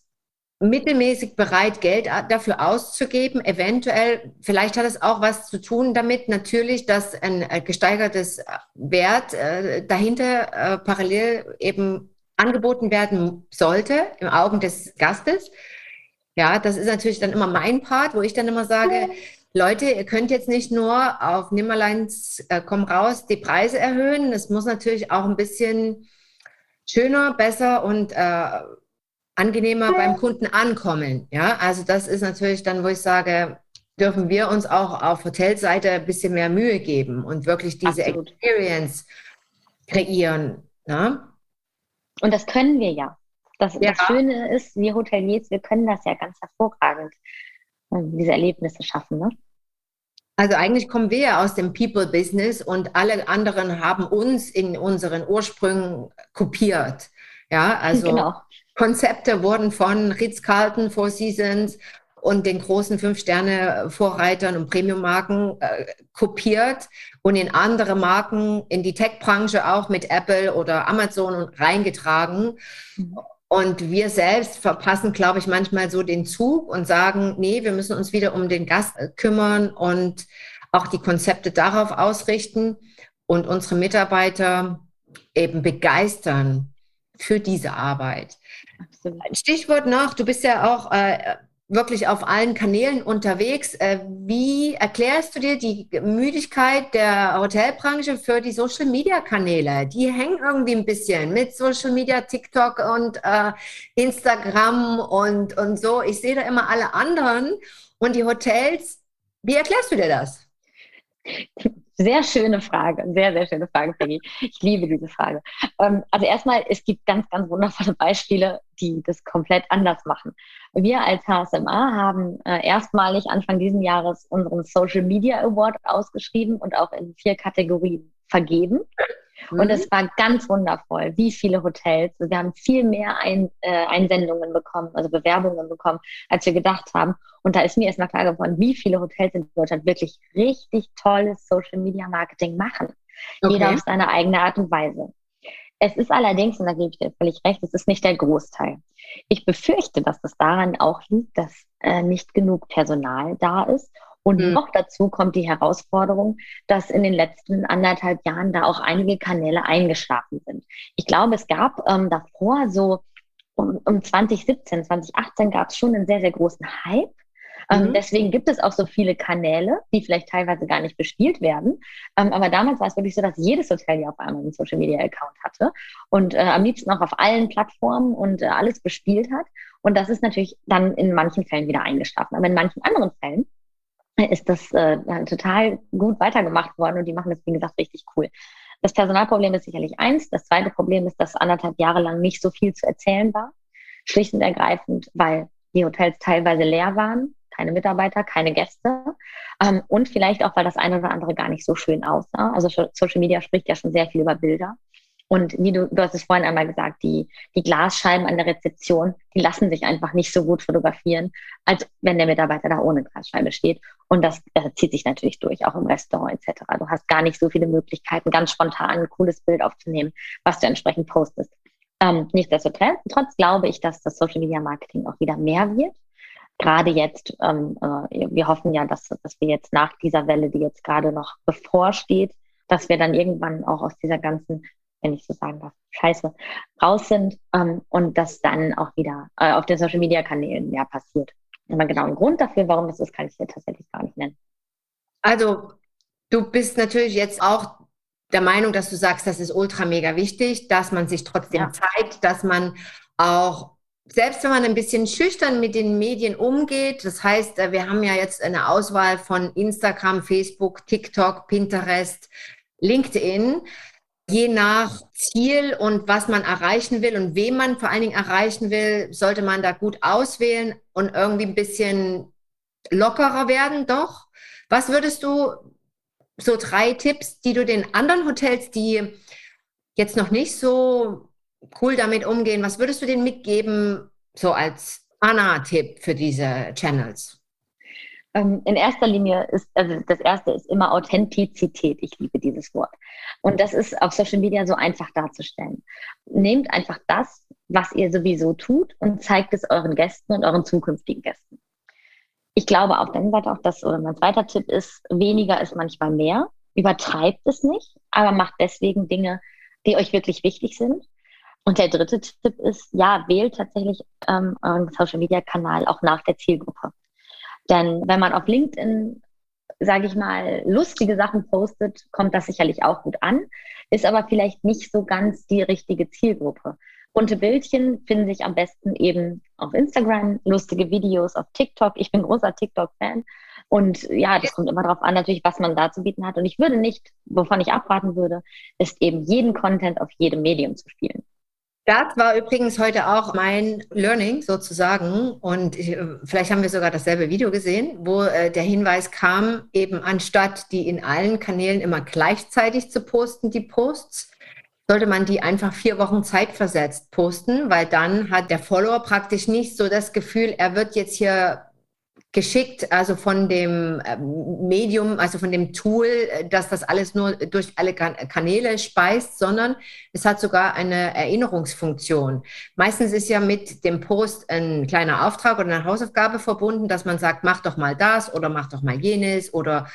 C: mittelmäßig bereit, Geld dafür auszugeben. Eventuell, vielleicht hat es auch was zu tun damit, natürlich, dass ein äh, gesteigertes Wert äh, dahinter äh, parallel eben angeboten werden sollte im Augen des Gastes. Ja, das ist natürlich dann immer mein Part, wo ich dann immer sage, Leute, ihr könnt jetzt nicht nur auf Nimmerleins äh, komm raus die Preise erhöhen. Es muss natürlich auch ein bisschen schöner, besser und äh, angenehmer beim Kunden ankommen. Ja, also das ist natürlich dann, wo ich sage, dürfen wir uns auch auf Hotelseite ein bisschen mehr Mühe geben und wirklich diese Absolut. Experience kreieren. Ja?
A: Und das können wir ja. Das, ja. das Schöne ist, wir Hoteliers, wir können das ja ganz hervorragend, ähm, diese Erlebnisse schaffen. Ne?
C: Also eigentlich kommen wir ja aus dem People-Business und alle anderen haben uns in unseren Ursprüngen kopiert. Ja, also genau. Konzepte wurden von Ritz-Carlton, Four Seasons, und den großen Fünf-Sterne-Vorreitern und Premium-Marken äh, kopiert und in andere Marken, in die Tech-Branche auch mit Apple oder Amazon reingetragen. Mhm. Und wir selbst verpassen, glaube ich, manchmal so den Zug und sagen, nee, wir müssen uns wieder um den Gast äh, kümmern und auch die Konzepte darauf ausrichten und unsere Mitarbeiter eben begeistern für diese Arbeit. Absolut. Stichwort noch, du bist ja auch äh, wirklich auf allen Kanälen unterwegs. Äh, wie erklärst du dir die Müdigkeit der Hotelbranche für die Social-Media-Kanäle? Die hängen irgendwie ein bisschen mit Social-Media, TikTok und äh, Instagram und, und so. Ich sehe da immer alle anderen und die Hotels. Wie erklärst du dir das?
A: Sehr schöne Frage, sehr, sehr schöne Frage, Peggy. Ich liebe diese Frage. Ähm, also erstmal, es gibt ganz, ganz wundervolle Beispiele, die das komplett anders machen. Wir als HSMA haben äh, erstmalig Anfang dieses Jahres unseren Social Media Award ausgeschrieben und auch in vier Kategorien vergeben. Mhm. Und es war ganz wundervoll, wie viele Hotels. Wir haben viel mehr Ein, äh, Einsendungen bekommen, also Bewerbungen bekommen, als wir gedacht haben. Und da ist mir erstmal klar geworden, wie viele Hotels in Deutschland wirklich richtig tolles Social Media Marketing machen. Okay. Jeder auf seine eigene Art und Weise. Es ist allerdings, und da gebe ich dir völlig recht, es ist nicht der Großteil. Ich befürchte, dass das daran auch liegt, dass äh, nicht genug Personal da ist und mhm. noch dazu kommt die Herausforderung, dass in den letzten anderthalb Jahren da auch einige Kanäle eingeschlafen sind. Ich glaube, es gab ähm, davor so um, um 2017, 2018 gab es schon einen sehr, sehr großen Hype. Ähm, mhm. deswegen gibt es auch so viele Kanäle, die vielleicht teilweise gar nicht bespielt werden. Ähm, aber damals war es wirklich so, dass jedes Hotel ja auf einmal einen Social Media Account hatte und äh, am liebsten auch auf allen Plattformen und äh, alles bespielt hat. Und das ist natürlich dann in manchen Fällen wieder eingeschlafen. Aber in manchen anderen Fällen ist das äh, total gut weitergemacht worden und die machen das, wie gesagt, richtig cool. Das Personalproblem ist sicherlich eins. Das zweite Problem ist, dass anderthalb Jahre lang nicht so viel zu erzählen war. Schlicht und ergreifend, weil die Hotels teilweise leer waren, keine Mitarbeiter, keine Gäste ähm, und vielleicht auch, weil das eine oder andere gar nicht so schön aussah. Also Social Media spricht ja schon sehr viel über Bilder. Und wie du, du hast es vorhin einmal gesagt, die, die Glasscheiben an der Rezeption, die lassen sich einfach nicht so gut fotografieren, als wenn der Mitarbeiter da ohne Glasscheibe steht. Und das äh, zieht sich natürlich durch, auch im Restaurant etc. Du hast gar nicht so viele Möglichkeiten, ganz spontan ein cooles Bild aufzunehmen, was du entsprechend postest. Ähm, nichtsdestotrotz glaube ich, dass das Social Media Marketing auch wieder mehr wird. Gerade jetzt, ähm, äh, wir hoffen ja, dass, dass wir jetzt nach dieser Welle, die jetzt gerade noch bevorsteht, dass wir dann irgendwann auch aus dieser ganzen wenn ich so sagen darf, scheiße, raus sind ähm, und das dann auch wieder äh, auf den Social Media Kanälen mehr passiert. Aber genau einen Grund dafür, warum das ist, kann ich dir tatsächlich gar nicht nennen.
C: Also, du bist natürlich jetzt auch der Meinung, dass du sagst, das ist ultra mega wichtig, dass man sich trotzdem ja. zeigt, dass man auch selbst wenn man ein bisschen schüchtern mit den Medien umgeht, das heißt, äh, wir haben ja jetzt eine Auswahl von Instagram, Facebook, TikTok, Pinterest, LinkedIn je nach Ziel und was man erreichen will und wem man vor allen Dingen erreichen will, sollte man da gut auswählen und irgendwie ein bisschen lockerer werden, doch. Was würdest du, so drei Tipps, die du den anderen Hotels, die jetzt noch nicht so cool damit umgehen, was würdest du denen mitgeben, so als Anna-Tipp für diese Channels?
A: Ähm, in erster Linie ist, also das erste ist immer Authentizität. Ich liebe dieses Wort. Und das ist auf Social Media so einfach darzustellen. Nehmt einfach das, was ihr sowieso tut und zeigt es euren Gästen und euren zukünftigen Gästen. Ich glaube auf der Seite auch, dass, oder mein zweiter Tipp ist, weniger ist manchmal mehr. Übertreibt es nicht, aber macht deswegen Dinge, die euch wirklich wichtig sind. Und der dritte Tipp ist, ja, wählt tatsächlich ähm, euren Social Media Kanal auch nach der Zielgruppe. Denn wenn man auf LinkedIn, sage ich mal, lustige Sachen postet, kommt das sicherlich auch gut an, ist aber vielleicht nicht so ganz die richtige Zielgruppe. Bunte Bildchen finden sich am besten eben auf Instagram, lustige Videos auf TikTok. Ich bin großer TikTok-Fan. Und ja, das kommt immer darauf an, natürlich, was man da zu bieten hat. Und ich würde nicht, wovon ich abraten würde, ist eben jeden Content auf jedem Medium zu spielen.
C: Das war übrigens heute auch mein Learning sozusagen. Und ich, vielleicht haben wir sogar dasselbe Video gesehen, wo äh, der Hinweis kam, eben anstatt die in allen Kanälen immer gleichzeitig zu posten, die Posts, sollte man die einfach vier Wochen zeitversetzt posten, weil dann hat der Follower praktisch nicht so das Gefühl, er wird jetzt hier geschickt, also von dem ähm, Medium, also von dem Tool, äh, dass das alles nur durch alle Kanäle speist, sondern es hat sogar eine Erinnerungsfunktion. Meistens ist ja mit dem Post ein kleiner Auftrag oder eine Hausaufgabe verbunden, dass man sagt, mach doch mal das oder mach doch mal jenes oder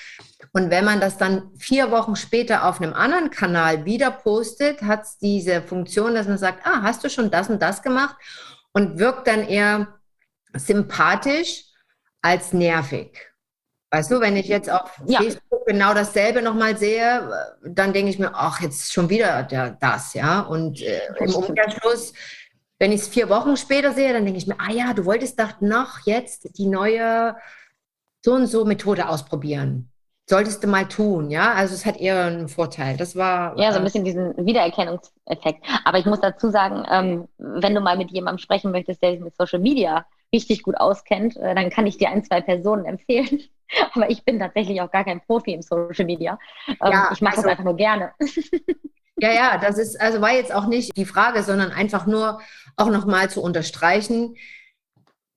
C: und wenn man das dann vier Wochen später auf einem anderen Kanal wieder postet, hat es diese Funktion, dass man sagt, ah, hast du schon das und das gemacht und wirkt dann eher sympathisch als nervig. Weißt du, wenn ich jetzt auf ja. Facebook genau dasselbe nochmal sehe, dann denke ich mir, ach, jetzt schon wieder der, das, ja. Und äh, im Umkehrschluss, wenn ich es vier Wochen später sehe, dann denke ich mir, ah ja, du wolltest doch noch jetzt die neue so und so Methode ausprobieren. Solltest du mal tun, ja. Also es hat eher einen Vorteil. Das war.
A: Ja, so ein äh, bisschen diesen Wiedererkennungseffekt. Aber ich muss dazu sagen, ähm, wenn du mal mit jemandem sprechen möchtest, der sich mit Social Media richtig gut auskennt, äh, dann kann ich dir ein, zwei Personen empfehlen. Aber ich bin tatsächlich auch gar kein Profi im Social Media. Ähm, ja, ich mache also, das einfach nur gerne.
C: Ja, ja, das ist, also war jetzt auch nicht die Frage, sondern einfach nur auch nochmal zu unterstreichen,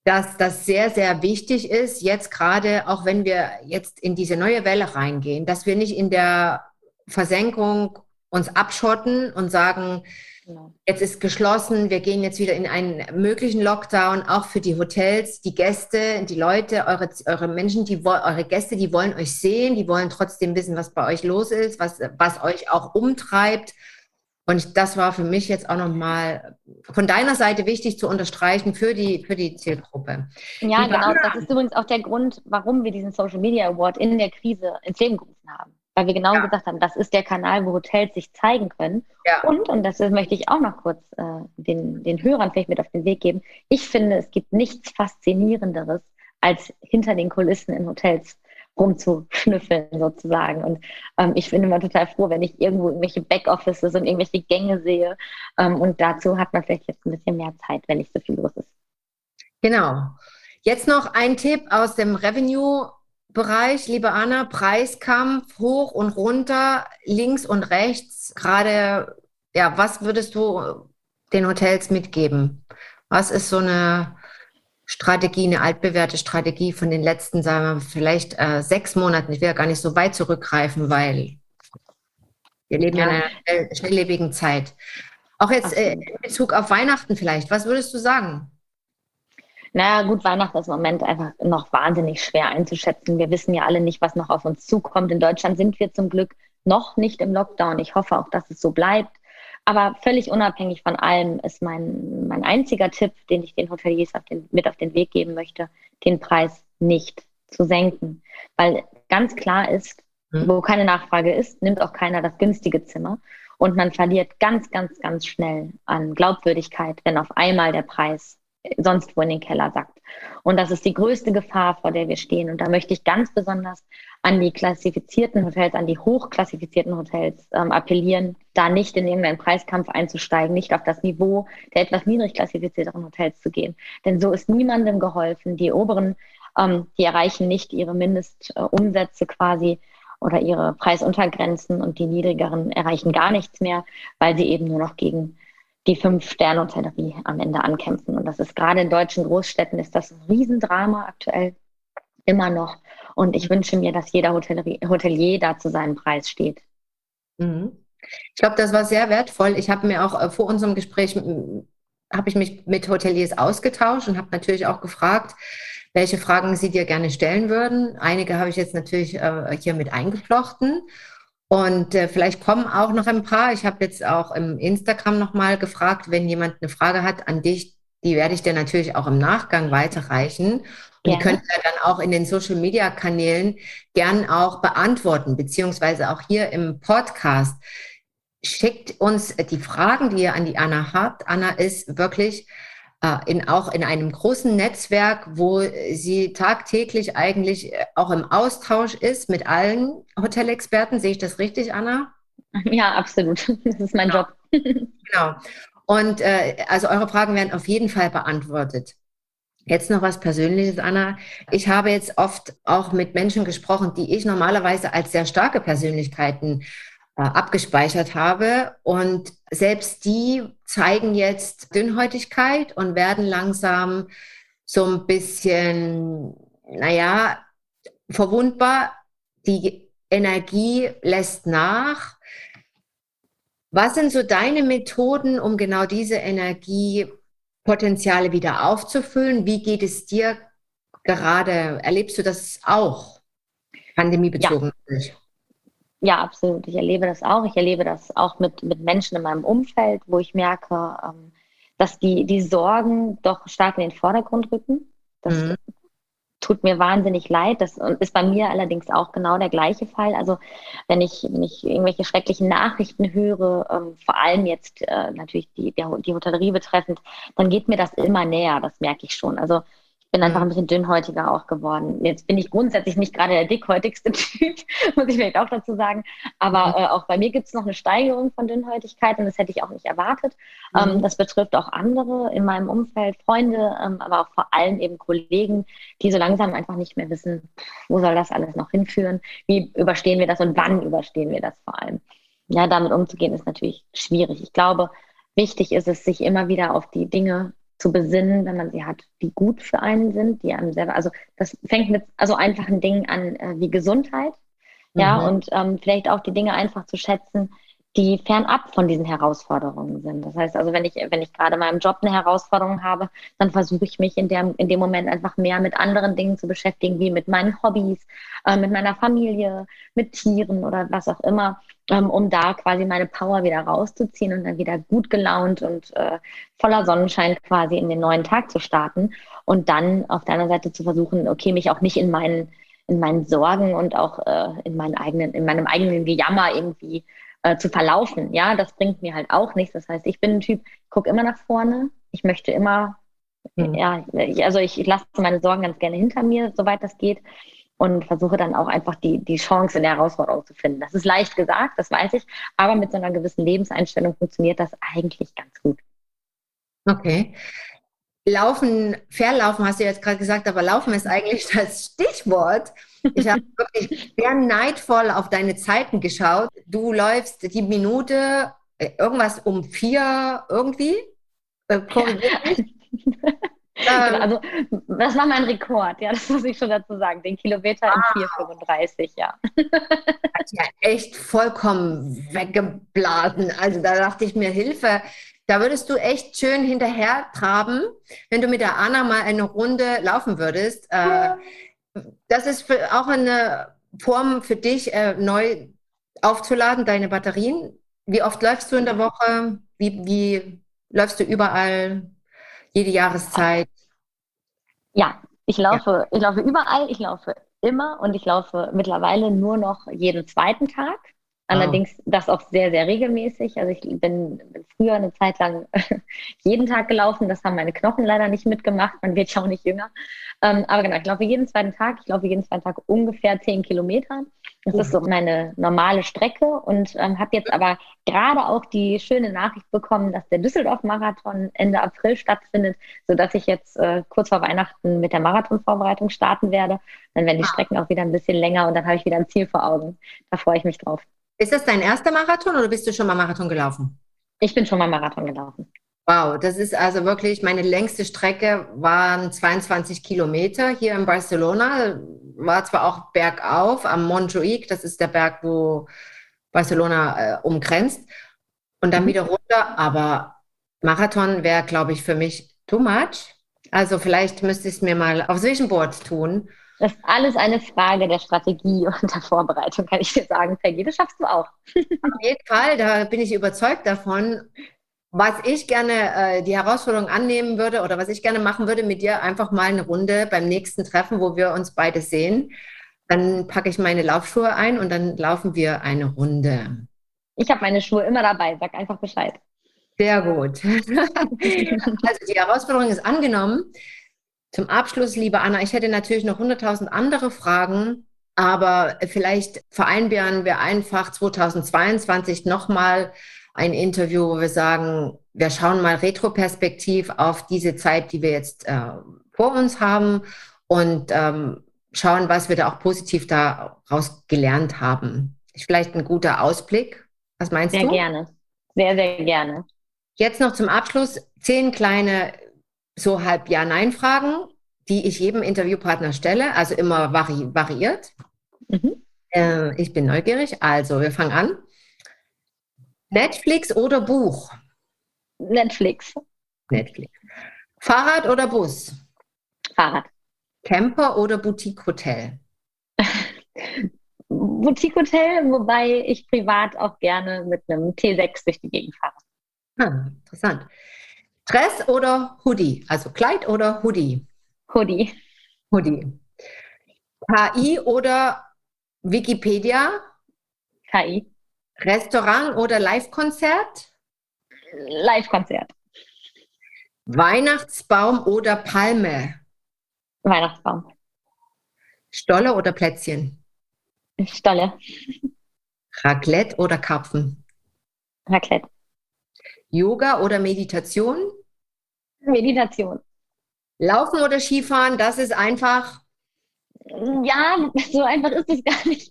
C: dass das sehr, sehr wichtig ist, jetzt gerade, auch wenn wir jetzt in diese neue Welle reingehen, dass wir nicht in der Versenkung uns abschotten und sagen, Genau. Jetzt ist geschlossen, wir gehen jetzt wieder in einen möglichen Lockdown, auch für die Hotels, die Gäste, die Leute, eure, eure Menschen, die, eure Gäste, die wollen euch sehen, die wollen trotzdem wissen, was bei euch los ist, was, was euch auch umtreibt. Und das war für mich jetzt auch nochmal von deiner Seite wichtig zu unterstreichen für die, für die Zielgruppe.
A: Ja, die genau. Das ist übrigens auch der Grund, warum wir diesen Social Media Award in der Krise ins Leben gerufen haben weil wir genau ja. gesagt haben, das ist der Kanal, wo Hotels sich zeigen können. Ja. Und, und das möchte ich auch noch kurz äh, den, den Hörern vielleicht mit auf den Weg geben, ich finde, es gibt nichts Faszinierenderes, als hinter den Kulissen in Hotels rumzuschnüffeln sozusagen. Und ähm, ich bin immer total froh, wenn ich irgendwo irgendwelche Backoffices und irgendwelche Gänge sehe. Ähm, und dazu hat man vielleicht jetzt ein bisschen mehr Zeit, wenn nicht so viel los ist.
C: Genau. Jetzt noch ein Tipp aus dem Revenue Bereich, liebe Anna, Preiskampf hoch und runter, links und rechts. Gerade, ja, was würdest du den Hotels mitgeben? Was ist so eine Strategie, eine altbewährte Strategie von den letzten, sagen wir, vielleicht äh, sechs Monaten? Ich will ja gar nicht so weit zurückgreifen, weil wir leben ja in einer schnelllebigen Zeit. Auch jetzt äh, in Bezug auf Weihnachten vielleicht, was würdest du sagen?
A: Naja, gut, Weihnachten ist im Moment einfach noch wahnsinnig schwer einzuschätzen. Wir wissen ja alle nicht, was noch auf uns zukommt. In Deutschland sind wir zum Glück noch nicht im Lockdown. Ich hoffe auch, dass es so bleibt. Aber völlig unabhängig von allem ist mein, mein einziger Tipp, den ich den Hoteliers auf den, mit auf den Weg geben möchte, den Preis nicht zu senken. Weil ganz klar ist, hm. wo keine Nachfrage ist, nimmt auch keiner das günstige Zimmer. Und man verliert ganz, ganz, ganz schnell an Glaubwürdigkeit, wenn auf einmal der Preis sonst wo in den Keller sackt. Und das ist die größte Gefahr, vor der wir stehen. Und da möchte ich ganz besonders an die klassifizierten Hotels, an die hochklassifizierten Hotels ähm, appellieren, da nicht in irgendeinen Preiskampf einzusteigen, nicht auf das Niveau der etwas niedrig klassifizierteren Hotels zu gehen. Denn so ist niemandem geholfen. Die oberen, ähm, die erreichen nicht ihre Mindestumsätze quasi oder ihre Preisuntergrenzen und die niedrigeren erreichen gar nichts mehr, weil sie eben nur noch gegen die Fünf-Sterne-Hotellerie am Ende ankämpfen. Und das ist gerade in deutschen Großstädten ist das ein Riesendrama aktuell immer noch. Und ich wünsche mir, dass jeder Hotelier da zu seinem Preis steht.
C: Mhm. Ich glaube, das war sehr wertvoll. Ich habe mir auch äh, vor unserem Gespräch habe ich mich mit Hoteliers ausgetauscht und habe natürlich auch gefragt, welche Fragen sie dir gerne stellen würden. Einige habe ich jetzt natürlich äh, hier mit eingeflochten. Und äh, vielleicht kommen auch noch ein paar. Ich habe jetzt auch im Instagram nochmal gefragt, wenn jemand eine Frage hat an dich, die werde ich dir natürlich auch im Nachgang weiterreichen. Und ja. die könnt ihr dann auch in den Social-Media-Kanälen gern auch beantworten, beziehungsweise auch hier im Podcast. Schickt uns die Fragen, die ihr an die Anna habt. Anna ist wirklich äh, in, auch in einem großen Netzwerk, wo sie tagtäglich eigentlich äh, auch im Austausch ist mit allen Hotelexperten. Sehe ich das richtig, Anna?
A: Ja, absolut. Das ist mein
C: genau.
A: Job.
C: Genau. Und äh, also eure Fragen werden auf jeden Fall beantwortet. Jetzt noch was Persönliches, Anna. Ich habe jetzt oft auch mit Menschen gesprochen, die ich normalerweise als sehr starke Persönlichkeiten äh, abgespeichert habe. Und selbst die zeigen jetzt Dünnhäutigkeit und werden langsam so ein bisschen naja, verwundbar, die Energie lässt nach. Was sind so deine Methoden, um genau diese Energiepotenziale wieder aufzufüllen? Wie geht es dir gerade? Erlebst du das auch? Pandemiebezogen?
A: Ja. Ja, absolut. Ich erlebe das auch. Ich erlebe das auch mit, mit Menschen in meinem Umfeld, wo ich merke, ähm, dass die, die Sorgen doch stark in den Vordergrund rücken. Das mhm tut mir wahnsinnig leid. Das ist bei mir allerdings auch genau der gleiche Fall. Also wenn ich, wenn ich irgendwelche schrecklichen Nachrichten höre, ähm, vor allem jetzt äh, natürlich die, die Hotellerie betreffend, dann geht mir das immer näher, das merke ich schon. Also bin einfach ein bisschen dünnhäutiger auch geworden. Jetzt bin ich grundsätzlich nicht gerade der dickhäutigste Typ, muss ich vielleicht auch dazu sagen. Aber mhm. äh, auch bei mir gibt es noch eine Steigerung von Dünnhäutigkeit und das hätte ich auch nicht erwartet. Mhm. Ähm, das betrifft auch andere in meinem Umfeld, Freunde, ähm, aber auch vor allem eben Kollegen, die so langsam einfach nicht mehr wissen, wo soll das alles noch hinführen, wie überstehen wir das und wann überstehen wir das vor allem. Ja, damit umzugehen ist natürlich schwierig. Ich glaube, wichtig ist es, sich immer wieder auf die Dinge zu besinnen, wenn man sie hat, die gut für einen sind, die einem selber, also das fängt mit also einfachen Dingen an äh, wie Gesundheit, ja, mhm. und ähm, vielleicht auch die Dinge einfach zu schätzen, die fernab von diesen Herausforderungen sind. Das heißt also, wenn ich, wenn ich gerade in meinem Job eine Herausforderung habe, dann versuche ich mich in, der, in dem Moment einfach mehr mit anderen Dingen zu beschäftigen, wie mit meinen Hobbys, äh, mit meiner Familie, mit Tieren oder was auch immer, ähm, um da quasi meine Power wieder rauszuziehen und dann wieder gut gelaunt und äh, voller Sonnenschein quasi in den neuen Tag zu starten und dann auf deiner Seite zu versuchen, okay, mich auch nicht in meinen in meinen Sorgen und auch äh, in meinen eigenen, in meinem eigenen Gejammer irgendwie äh, zu verlaufen. Ja, das bringt mir halt auch nichts. Das heißt, ich bin ein Typ, gucke immer nach vorne. Ich möchte immer, mhm. ja, also ich, ich lasse meine Sorgen ganz gerne hinter mir, soweit das geht. Und versuche dann auch einfach die, die Chance in der Herausforderung zu finden. Das ist leicht gesagt, das weiß ich, aber mit so einer gewissen Lebenseinstellung funktioniert das eigentlich ganz gut.
C: Okay. Laufen, Verlaufen hast du jetzt gerade gesagt, aber Laufen ist eigentlich das Stichwort. Ich habe wirklich sehr neidvoll auf deine Zeiten geschaut. Du läufst die Minute äh, irgendwas um vier irgendwie. Äh,
A: ähm, also, das war mein Rekord, ja, das muss ich schon dazu sagen. Den Kilometer wow. in 4,35, ja.
C: Hat ja echt vollkommen weggeblasen. Also da dachte ich mir, Hilfe, da würdest du echt schön hinterher traben, wenn du mit der Anna mal eine Runde laufen würdest. Äh, das ist auch eine Form für dich, äh, neu aufzuladen, deine Batterien. Wie oft läufst du in der Woche? Wie, wie läufst du überall? Jede Jahreszeit?
A: Ja, ich laufe, ja. ich laufe überall, ich laufe immer und ich laufe mittlerweile nur noch jeden zweiten Tag. Allerdings oh. das auch sehr, sehr regelmäßig. Also ich bin, früher eine Zeit lang jeden Tag gelaufen. Das haben meine Knochen leider nicht mitgemacht. Man wird ja auch nicht jünger. Ähm, aber genau, ich laufe jeden zweiten Tag. Ich laufe jeden zweiten Tag ungefähr zehn Kilometer. Das ist so meine normale Strecke und ähm, habe jetzt aber gerade auch die schöne Nachricht bekommen, dass der Düsseldorf-Marathon Ende April stattfindet, sodass ich jetzt äh, kurz vor Weihnachten mit der Marathonvorbereitung starten werde. Dann werden die ah. Strecken auch wieder ein bisschen länger und dann habe ich wieder ein Ziel vor Augen. Da freue ich mich drauf.
C: Ist das dein erster Marathon oder bist du schon mal Marathon gelaufen?
A: Ich bin schon mal Marathon gelaufen.
C: Wow, das ist also wirklich, meine längste Strecke waren 22 Kilometer hier in Barcelona. War zwar auch bergauf am Montjuic, das ist der Berg, wo Barcelona äh, umgrenzt. Und dann mhm. wieder runter, aber Marathon wäre, glaube ich, für mich too much. Also vielleicht müsste ich es mir mal aufs Vision Board tun
A: das ist alles eine Frage der Strategie und der Vorbereitung, kann ich dir sagen, Peggy. Das schaffst du auch.
C: Auf jeden Fall, da bin ich überzeugt davon. Was ich gerne äh, die Herausforderung annehmen würde oder was ich gerne machen würde mit dir, einfach mal eine Runde beim nächsten Treffen, wo wir uns beide sehen. Dann packe ich meine Laufschuhe ein und dann laufen wir eine Runde.
A: Ich habe meine Schuhe immer dabei, sag einfach Bescheid.
C: Sehr gut. also die Herausforderung ist angenommen. Zum Abschluss, liebe Anna, ich hätte natürlich noch 100.000 andere Fragen, aber vielleicht vereinbaren wir einfach 2022 nochmal ein Interview, wo wir sagen, wir schauen mal retroperspektiv auf diese Zeit, die wir jetzt äh, vor uns haben und ähm, schauen, was wir da auch positiv daraus gelernt haben. Ist vielleicht ein guter Ausblick. Was meinst
A: sehr
C: du?
A: Sehr gerne. Sehr, sehr gerne.
C: Jetzt noch zum Abschluss zehn kleine so halb Ja-Nein-Fragen, die ich jedem Interviewpartner stelle, also immer vari variiert. Mhm. Äh, ich bin neugierig, also wir fangen an. Netflix oder Buch?
A: Netflix.
C: Netflix. Fahrrad oder Bus?
A: Fahrrad.
C: Camper oder Boutique-Hotel?
A: Boutique-Hotel, wobei ich privat auch gerne mit einem T6 durch die Gegend fahre.
C: Ah, interessant. Dress oder Hoodie? Also Kleid oder Hoodie?
A: Hoodie.
C: Hoodie. KI oder Wikipedia?
A: KI.
C: Restaurant oder Live-Konzert?
A: Live-Konzert.
C: Weihnachtsbaum oder Palme?
A: Weihnachtsbaum.
C: Stolle oder Plätzchen?
A: Stolle.
C: Raclette oder Karpfen?
A: Raclette.
C: Yoga oder Meditation?
A: Meditation.
C: Laufen oder Skifahren, das ist einfach.
A: Ja, so einfach ist es gar nicht,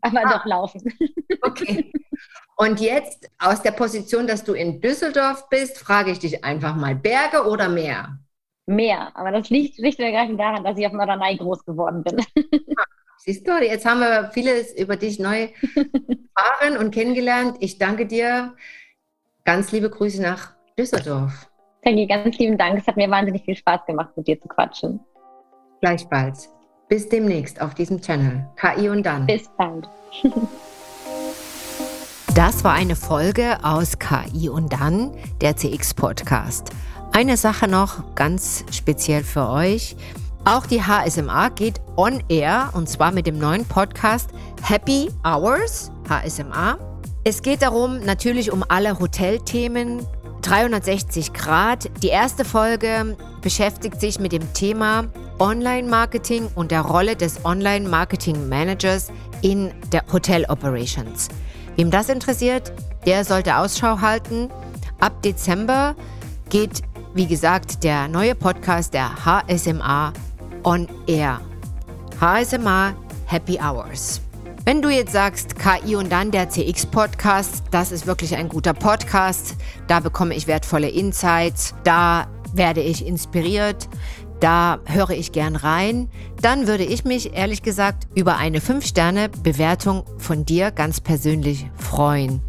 A: aber ah. doch laufen.
C: Okay. Und jetzt aus der Position, dass du in Düsseldorf bist, frage ich dich einfach mal, Berge oder Meer?
A: Meer, aber das liegt schlicht und ergreifend daran, dass ich auf Norderney groß geworden bin.
C: Ah, siehst du, jetzt haben wir vieles über dich neu erfahren und kennengelernt. Ich danke dir. Ganz liebe Grüße nach Düsseldorf.
A: Peggy, ganz lieben Dank. Es hat mir wahnsinnig viel Spaß gemacht, mit dir zu quatschen.
C: Gleichfalls. Bis demnächst auf diesem Channel. KI und dann.
A: Bis bald.
B: Das war eine Folge aus KI und dann, der CX Podcast. Eine Sache noch ganz speziell für euch. Auch die HSMA geht on air und zwar mit dem neuen Podcast Happy Hours HSMA. Es geht darum, natürlich um alle Hotelthemen, 360 Grad. Die erste Folge beschäftigt sich mit dem Thema Online-Marketing und der Rolle des Online-Marketing-Managers in der Hotel Operations. Wem das interessiert, der sollte Ausschau halten. Ab Dezember geht, wie gesagt, der neue Podcast der HSMA on Air. HSMA Happy Hours. Wenn du jetzt sagst, KI und dann der CX-Podcast, das ist wirklich ein guter Podcast, da bekomme ich wertvolle Insights, da werde ich inspiriert, da höre ich gern rein, dann würde ich mich ehrlich gesagt über eine 5-Sterne-Bewertung von dir ganz persönlich freuen.